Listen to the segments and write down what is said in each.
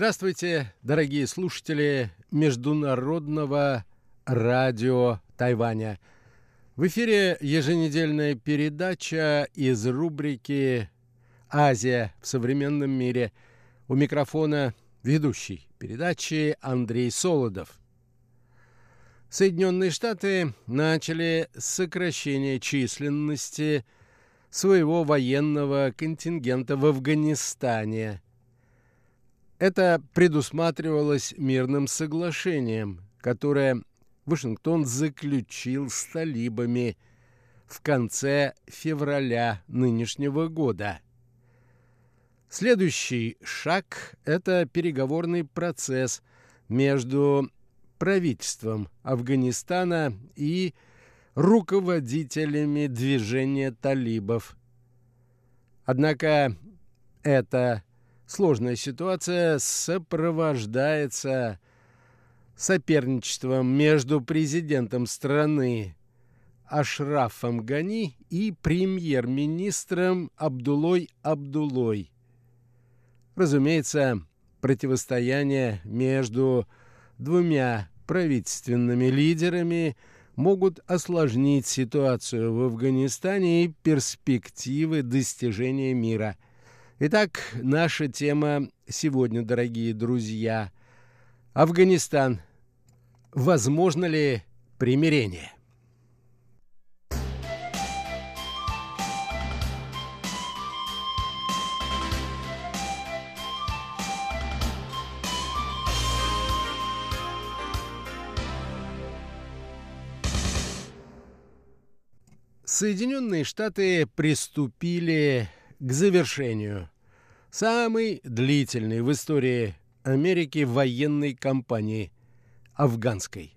Здравствуйте, дорогие слушатели Международного радио Тайваня. В эфире еженедельная передача из рубрики «Азия в современном мире». У микрофона ведущий передачи Андрей Солодов. Соединенные Штаты начали сокращение численности своего военного контингента в Афганистане – это предусматривалось мирным соглашением, которое Вашингтон заключил с талибами в конце февраля нынешнего года. Следующий шаг – это переговорный процесс между правительством Афганистана и руководителями движения талибов. Однако это сложная ситуация сопровождается соперничеством между президентом страны Ашрафом Гани и премьер-министром Абдулой Абдулой. Разумеется, противостояние между двумя правительственными лидерами могут осложнить ситуацию в Афганистане и перспективы достижения мира – Итак, наша тема сегодня, дорогие друзья. Афганистан. Возможно ли примирение? Соединенные Штаты приступили к завершению самой длительной в истории Америки военной кампании афганской.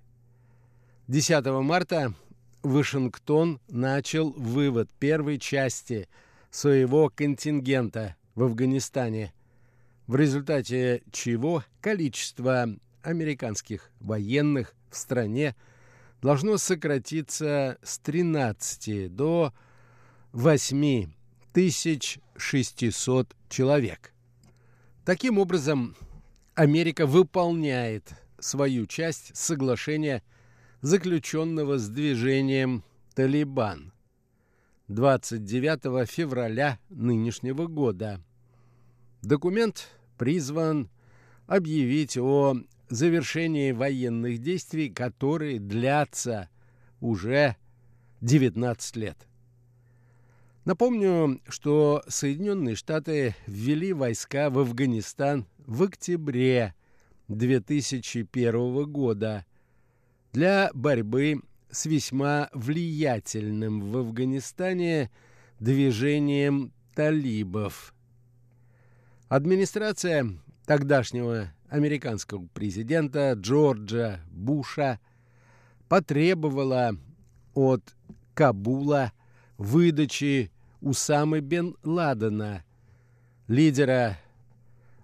10 марта Вашингтон начал вывод первой части своего контингента в Афганистане, в результате чего количество американских военных в стране должно сократиться с 13 до 8 1600 человек. Таким образом, Америка выполняет свою часть соглашения, заключенного с движением «Талибан» 29 февраля нынешнего года. Документ призван объявить о завершении военных действий, которые длятся уже 19 лет – Напомню, что Соединенные Штаты ввели войска в Афганистан в октябре 2001 года для борьбы с весьма влиятельным в Афганистане движением талибов. Администрация тогдашнего американского президента Джорджа Буша потребовала от Кабула выдачи Усамы бен Ладена, лидера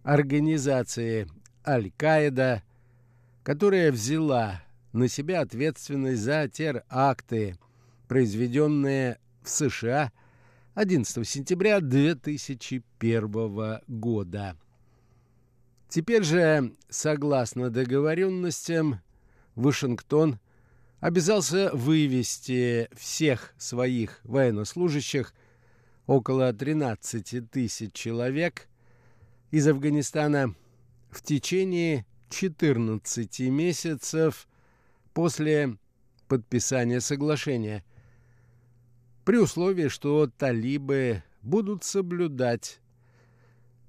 организации Аль-Каида, которая взяла на себя ответственность за теракты, произведенные в США 11 сентября 2001 года. Теперь же, согласно договоренностям, Вашингтон обязался вывести всех своих военнослужащих – около 13 тысяч человек из Афганистана в течение 14 месяцев после подписания соглашения, при условии, что талибы будут соблюдать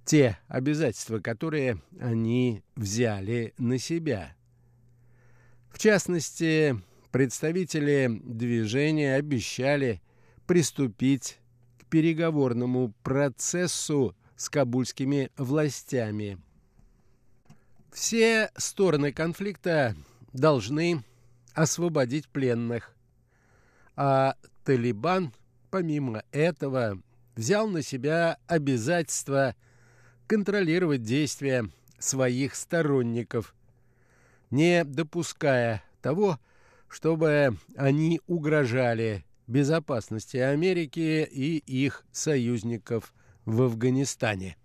те обязательства, которые они взяли на себя. В частности, представители движения обещали приступить переговорному процессу с кабульскими властями. Все стороны конфликта должны освободить пленных, а Талибан, помимо этого, взял на себя обязательство контролировать действия своих сторонников, не допуская того, чтобы они угрожали безопасности Америки и их союзников в Афганистане.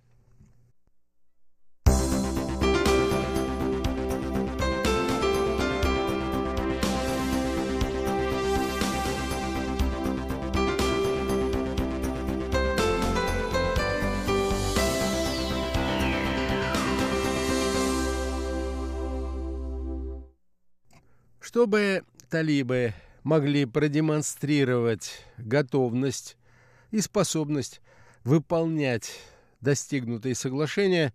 Чтобы талибы могли продемонстрировать готовность и способность выполнять достигнутые соглашения,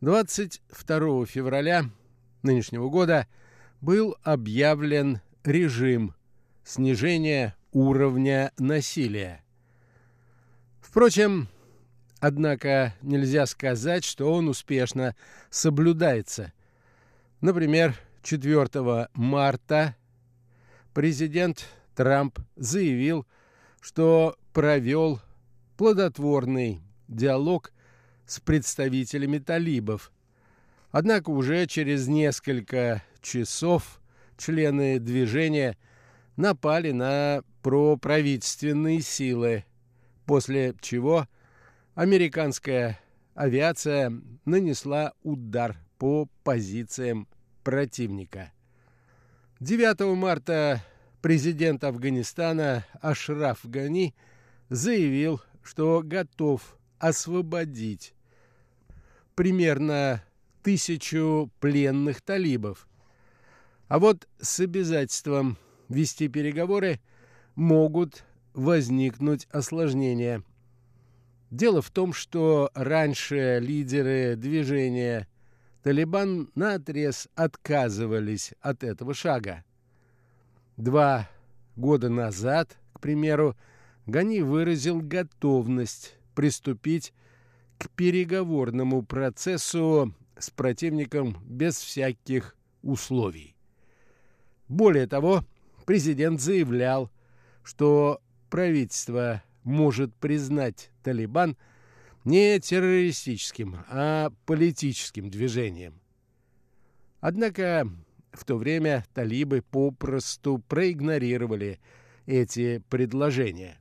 22 февраля нынешнего года был объявлен режим снижения уровня насилия. Впрочем, однако нельзя сказать, что он успешно соблюдается. Например, 4 марта президент Трамп заявил, что провел плодотворный диалог с представителями талибов. Однако уже через несколько часов члены движения напали на проправительственные силы, после чего американская авиация нанесла удар по позициям противника. 9 марта президент Афганистана Ашраф Гани заявил, что готов освободить примерно тысячу пленных талибов. А вот с обязательством вести переговоры могут возникнуть осложнения. Дело в том, что раньше лидеры движения Талибан наотрез отказывались от этого шага. Два года назад, к примеру, Гани выразил готовность приступить к переговорному процессу с противником без всяких условий. Более того, президент заявлял, что правительство может признать Талибан – не террористическим, а политическим движением. Однако в то время талибы попросту проигнорировали эти предложения.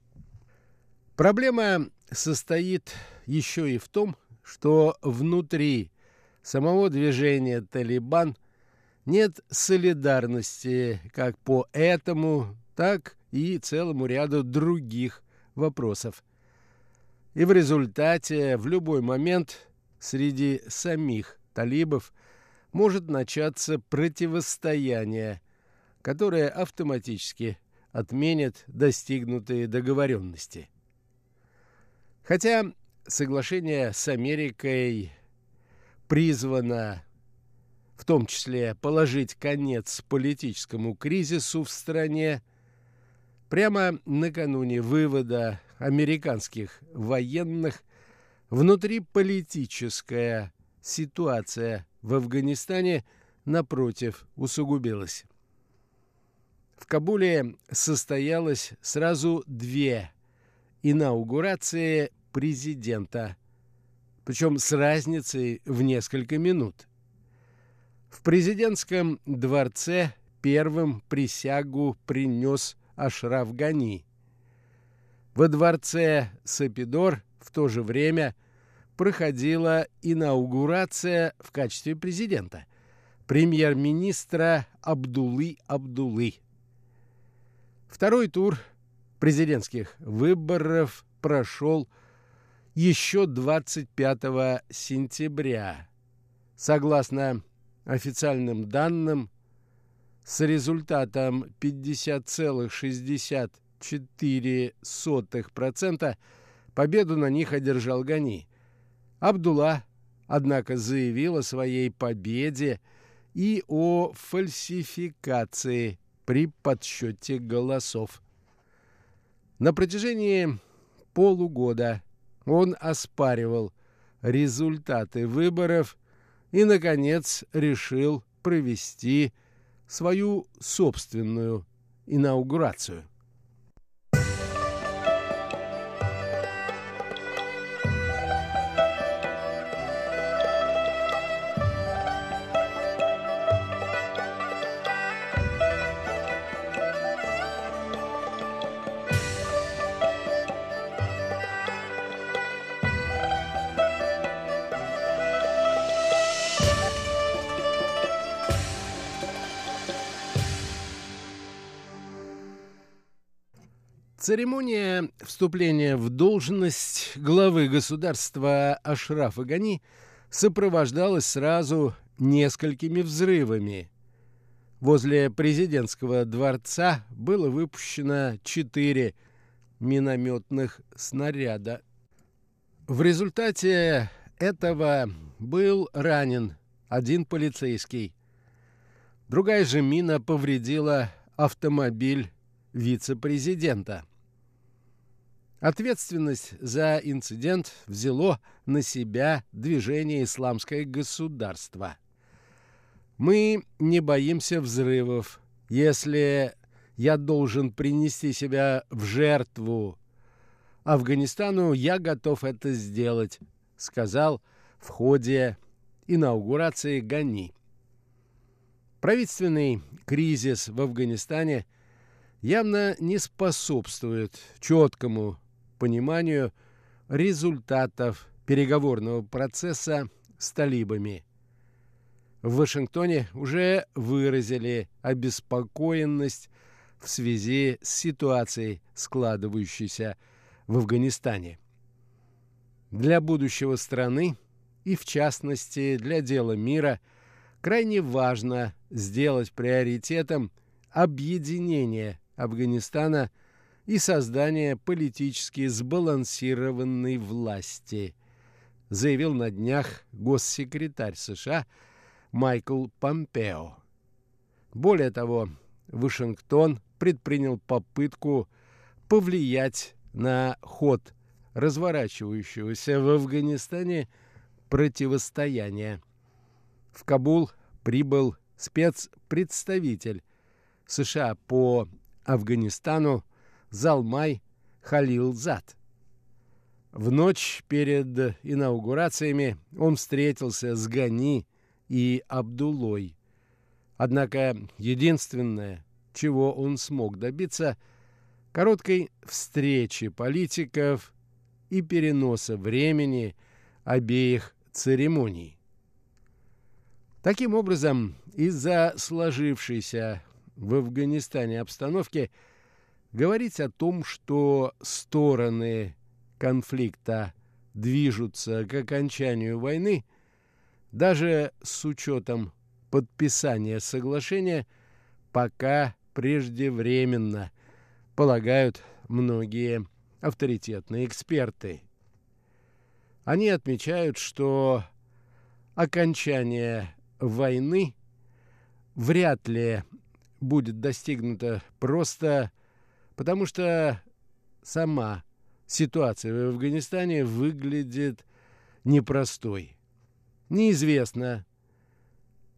Проблема состоит еще и в том, что внутри самого движения «Талибан» нет солидарности как по этому, так и целому ряду других вопросов – и в результате в любой момент среди самих талибов может начаться противостояние, которое автоматически отменит достигнутые договоренности. Хотя соглашение с Америкой призвано в том числе положить конец политическому кризису в стране, прямо накануне вывода американских военных внутриполитическая ситуация в Афганистане, напротив, усугубилась. В Кабуле состоялось сразу две инаугурации президента, причем с разницей в несколько минут. В президентском дворце первым присягу принес Ашраф Гани – во дворце Сапидор в то же время проходила инаугурация в качестве президента премьер-министра Абдулы Абдулы. Второй тур президентских выборов прошел еще 25 сентября. Согласно официальным данным, с результатом 50,60 0,4% победу на них одержал Гани. Абдулла, однако, заявил о своей победе и о фальсификации при подсчете голосов. На протяжении полугода он оспаривал результаты выборов и, наконец, решил провести свою собственную инаугурацию. Церемония вступления в должность главы государства Ашрафа Гани сопровождалась сразу несколькими взрывами. Возле президентского дворца было выпущено четыре минометных снаряда. В результате этого был ранен один полицейский. Другая же мина повредила автомобиль вице-президента. Ответственность за инцидент взяло на себя движение «Исламское государство». Мы не боимся взрывов. Если я должен принести себя в жертву Афганистану, я готов это сделать, сказал в ходе инаугурации Гани. Правительственный кризис в Афганистане явно не способствует четкому пониманию результатов переговорного процесса с талибами. В Вашингтоне уже выразили обеспокоенность в связи с ситуацией, складывающейся в Афганистане. Для будущего страны и, в частности, для дела мира крайне важно сделать приоритетом объединение Афганистана и создание политически сбалансированной власти, заявил на днях госсекретарь США Майкл Помпео. Более того, Вашингтон предпринял попытку повлиять на ход разворачивающегося в Афганистане противостояния. В Кабул прибыл спецпредставитель США по Афганистану Залмай Халилзад. В ночь перед инаугурациями он встретился с Гани и Абдулой. Однако единственное, чего он смог добиться – короткой встречи политиков и переноса времени обеих церемоний. Таким образом, из-за сложившейся в Афганистане обстановки говорить о том, что стороны конфликта движутся к окончанию войны, даже с учетом подписания соглашения, пока преждевременно, полагают многие авторитетные эксперты. Они отмечают, что окончание войны вряд ли будет достигнуто просто потому, что сама ситуация в Афганистане выглядит непростой. Неизвестно,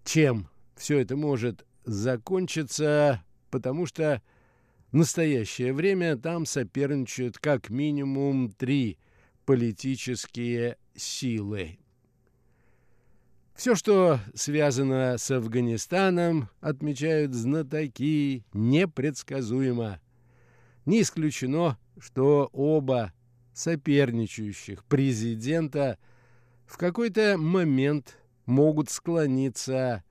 чем все это может закончиться, потому что в настоящее время там соперничают как минимум три политические силы. Все, что связано с Афганистаном, отмечают знатоки, непредсказуемо. Не исключено, что оба соперничающих президента в какой-то момент могут склониться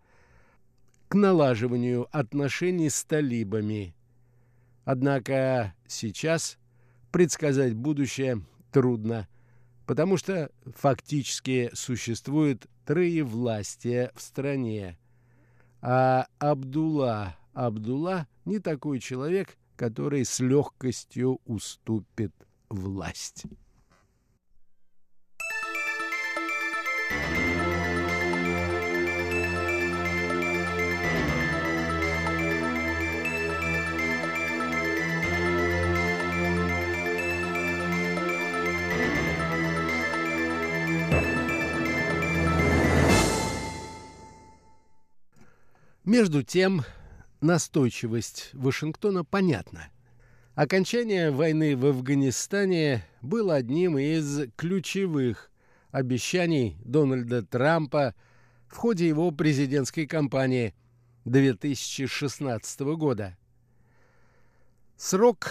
к налаживанию отношений с талибами. Однако сейчас предсказать будущее трудно, потому что фактически существует троевластие в стране. А Абдулла Абдулла не такой человек, который с легкостью уступит власть. Между тем, настойчивость Вашингтона понятна. Окончание войны в Афганистане было одним из ключевых обещаний Дональда Трампа в ходе его президентской кампании 2016 года. Срок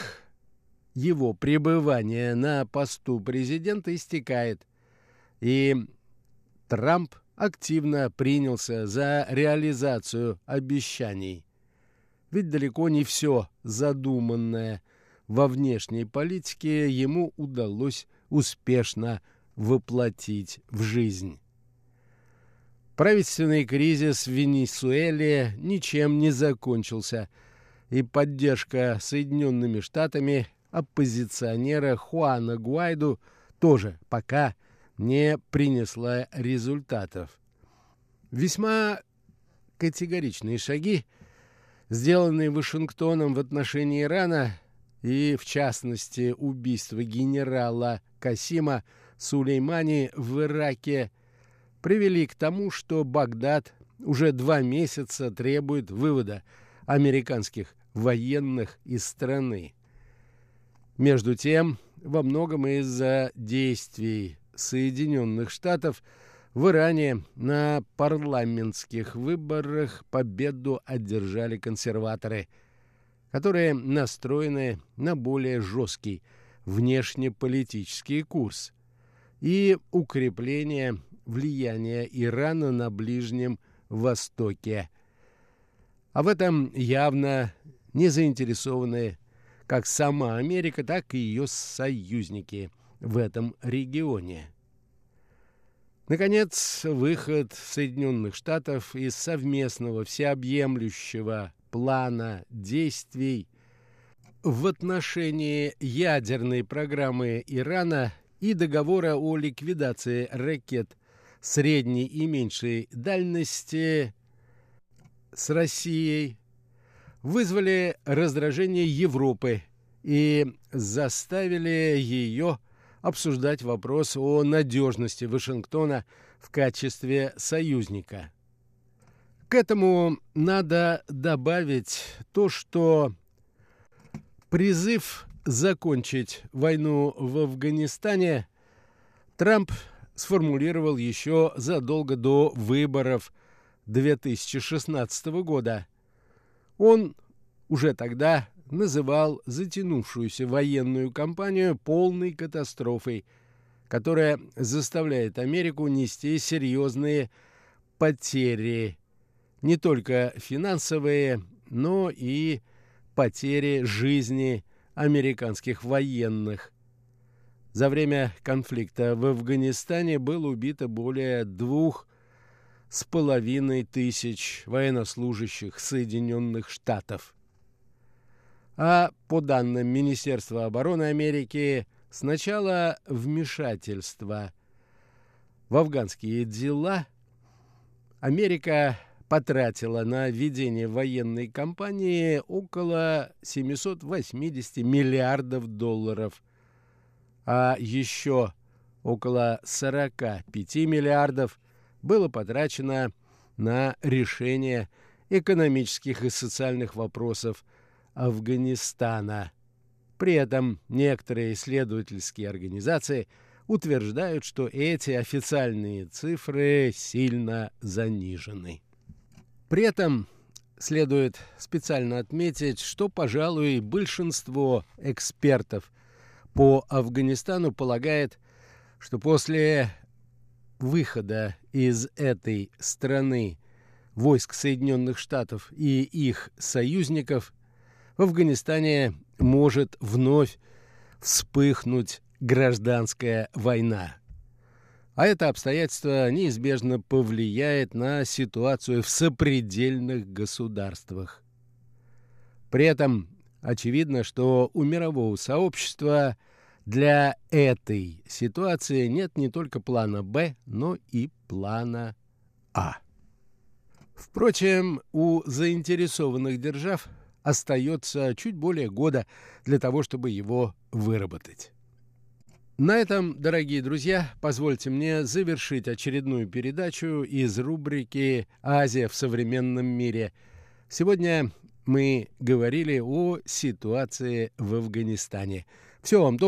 его пребывания на посту президента истекает, и Трамп активно принялся за реализацию обещаний. Ведь далеко не все задуманное во внешней политике ему удалось успешно воплотить в жизнь. Правительственный кризис в Венесуэле ничем не закончился, и поддержка Соединенными Штатами оппозиционера Хуана Гуайду тоже пока не принесла результатов. Весьма категоричные шаги, сделанные Вашингтоном в отношении Ирана, и, в частности, убийство генерала Касима Сулеймани в Ираке, привели к тому, что Багдад уже два месяца требует вывода американских военных из страны. Между тем, во многом из-за действий Соединенных Штатов в Иране на парламентских выборах победу одержали консерваторы – которые настроены на более жесткий внешнеполитический курс и укрепление влияния Ирана на Ближнем Востоке. А в этом явно не заинтересованы как сама Америка, так и ее союзники в этом регионе. Наконец, выход Соединенных Штатов из совместного всеобъемлющего плана действий в отношении ядерной программы Ирана и договора о ликвидации ракет средней и меньшей дальности с Россией вызвали раздражение Европы и заставили ее обсуждать вопрос о надежности Вашингтона в качестве союзника. К этому надо добавить то, что призыв закончить войну в Афганистане Трамп сформулировал еще задолго до выборов 2016 года. Он уже тогда называл затянувшуюся военную кампанию полной катастрофой, которая заставляет Америку нести серьезные потери не только финансовые, но и потери жизни американских военных. За время конфликта в Афганистане было убито более двух с половиной тысяч военнослужащих Соединенных Штатов. А по данным Министерства обороны Америки, с начала вмешательства в афганские дела Америка потратила на ведение военной кампании около 780 миллиардов долларов, а еще около 45 миллиардов было потрачено на решение экономических и социальных вопросов Афганистана. При этом некоторые исследовательские организации утверждают, что эти официальные цифры сильно занижены. При этом следует специально отметить, что, пожалуй, большинство экспертов по Афганистану полагает, что после выхода из этой страны войск Соединенных Штатов и их союзников в Афганистане может вновь вспыхнуть гражданская война. А это обстоятельство неизбежно повлияет на ситуацию в сопредельных государствах. При этом очевидно, что у мирового сообщества для этой ситуации нет не только плана «Б», но и плана «А». Впрочем, у заинтересованных держав остается чуть более года для того, чтобы его выработать. На этом, дорогие друзья, позвольте мне завершить очередную передачу из рубрики «Азия в современном мире». Сегодня мы говорили о ситуации в Афганистане. Всего вам доброго.